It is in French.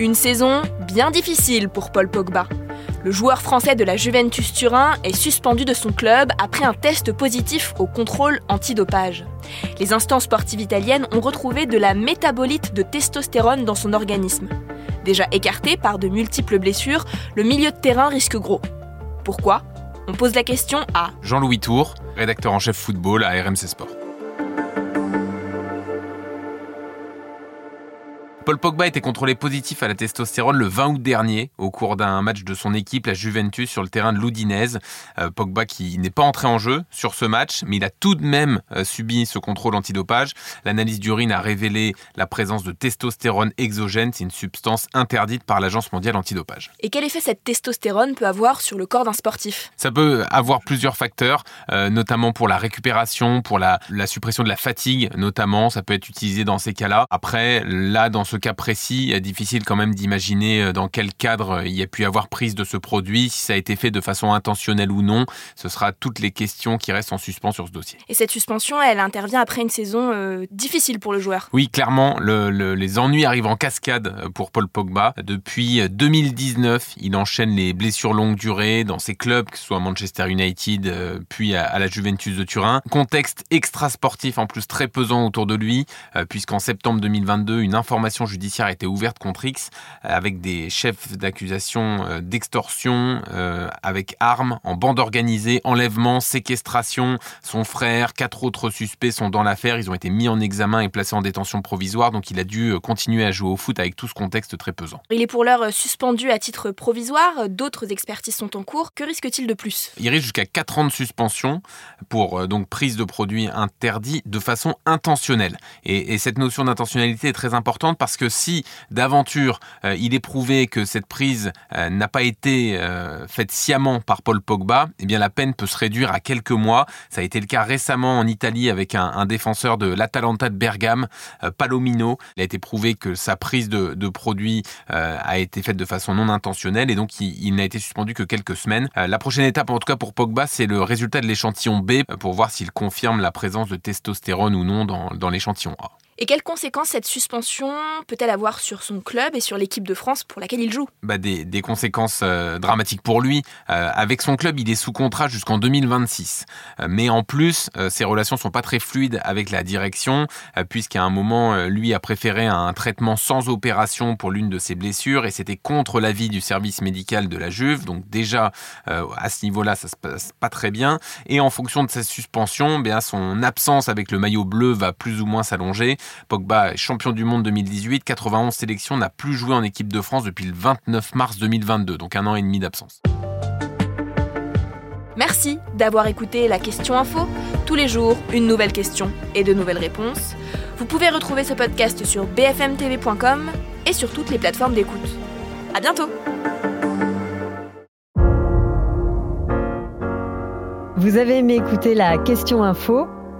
Une saison bien difficile pour Paul Pogba. Le joueur français de la Juventus Turin est suspendu de son club après un test positif au contrôle antidopage. Les instances sportives italiennes ont retrouvé de la métabolite de testostérone dans son organisme. Déjà écarté par de multiples blessures, le milieu de terrain risque gros. Pourquoi? On pose la question à Jean-Louis Tour, rédacteur en chef football à RMC Sport. Paul Pogba était contrôlé positif à la testostérone le 20 août dernier au cours d'un match de son équipe, la Juventus, sur le terrain de l'Udinese. Euh, Pogba qui n'est pas entré en jeu sur ce match, mais il a tout de même euh, subi ce contrôle antidopage. L'analyse d'urine a révélé la présence de testostérone exogène, c'est une substance interdite par l'Agence mondiale antidopage. Et quel effet cette testostérone peut avoir sur le corps d'un sportif? Ça peut avoir plusieurs facteurs, euh, notamment pour la récupération, pour la, la suppression de la fatigue, notamment. Ça peut être utilisé dans ces cas-là. Après, là, dans ce ce cas précis, difficile quand même d'imaginer euh, dans quel cadre euh, il y a pu avoir prise de ce produit, si ça a été fait de façon intentionnelle ou non. Ce sera toutes les questions qui restent en suspens sur ce dossier. Et cette suspension, elle intervient après une saison euh, difficile pour le joueur. Oui, clairement, les ennuis arrivent en cascade pour Paul Pogba. Depuis 2019, il enchaîne les blessures longue durée dans ses clubs, que ce soit Manchester United, puis à, la Juventus de Turin. Contexte extra-sportif en plus très pesant autour de lui, puisqu'en septembre 2022, une information judiciaire a été ouverte contre X euh, avec des chefs d'accusation euh, d'extorsion euh, avec armes en bande organisée, enlèvement, séquestration. Son frère, quatre autres suspects sont dans l'affaire. Ils ont été mis en examen et placés en détention provisoire. Donc il a dû continuer à jouer au foot avec tout ce contexte très pesant. Il est pour l'heure suspendu à titre provisoire. D'autres expertises sont en cours. Que risque-t-il de plus? Il risque jusqu'à 4 ans de suspension pour donc prise de produits interdits de façon intentionnelle. Et, et cette notion d'intentionnalité est très importante parce que si d'aventure euh, il est prouvé que cette prise euh, n'a pas été euh, faite sciemment par Paul Pogba, eh bien la peine peut se réduire à quelques mois. Ça a été le cas récemment en Italie avec un, défenseur de l'Atalanta de Bergame, Palomino. Il a été prouvé que sa prise de, produits a été faite de façon non intentionnelle et donc il, n'a été suspendu que quelques semaines. la prochaine étape, en tout cas pour Pogba, c'est le résultat de l'échantillon B pour voir s'il confirme la présence de testostérone ou non dans l'échantillon A. Et quelles conséquences cette suspension peut-elle avoir sur son club et sur l'équipe de France pour laquelle il joue? Bah des, conséquences euh, dramatiques pour lui. Euh, avec son club, il est sous contrat jusqu'en 2026. Euh, mais en plus, ses relations sont pas très fluides avec la direction, puisqu'à un moment, lui a préféré un traitement sans opération pour l'une de ses blessures, et c'était contre l'avis du service médical de la Juve. Donc déjà, à ce niveau-là, ça se passe pas très bien. Et en fonction de sa suspension, bien son absence avec le maillot bleu va plus ou moins s'allonger. Pogba est champion du monde 2018, 91 sélections, n'a plus joué en équipe de France depuis le 29 mars 2022, donc un an et demi d'absence. Merci d'avoir écouté la question info. Tous les jours, une nouvelle question et de nouvelles réponses. Vous pouvez retrouver ce podcast sur bfmtv.com et sur toutes les plateformes d'écoute. À bientôt! Vous avez aimé écouter la question info?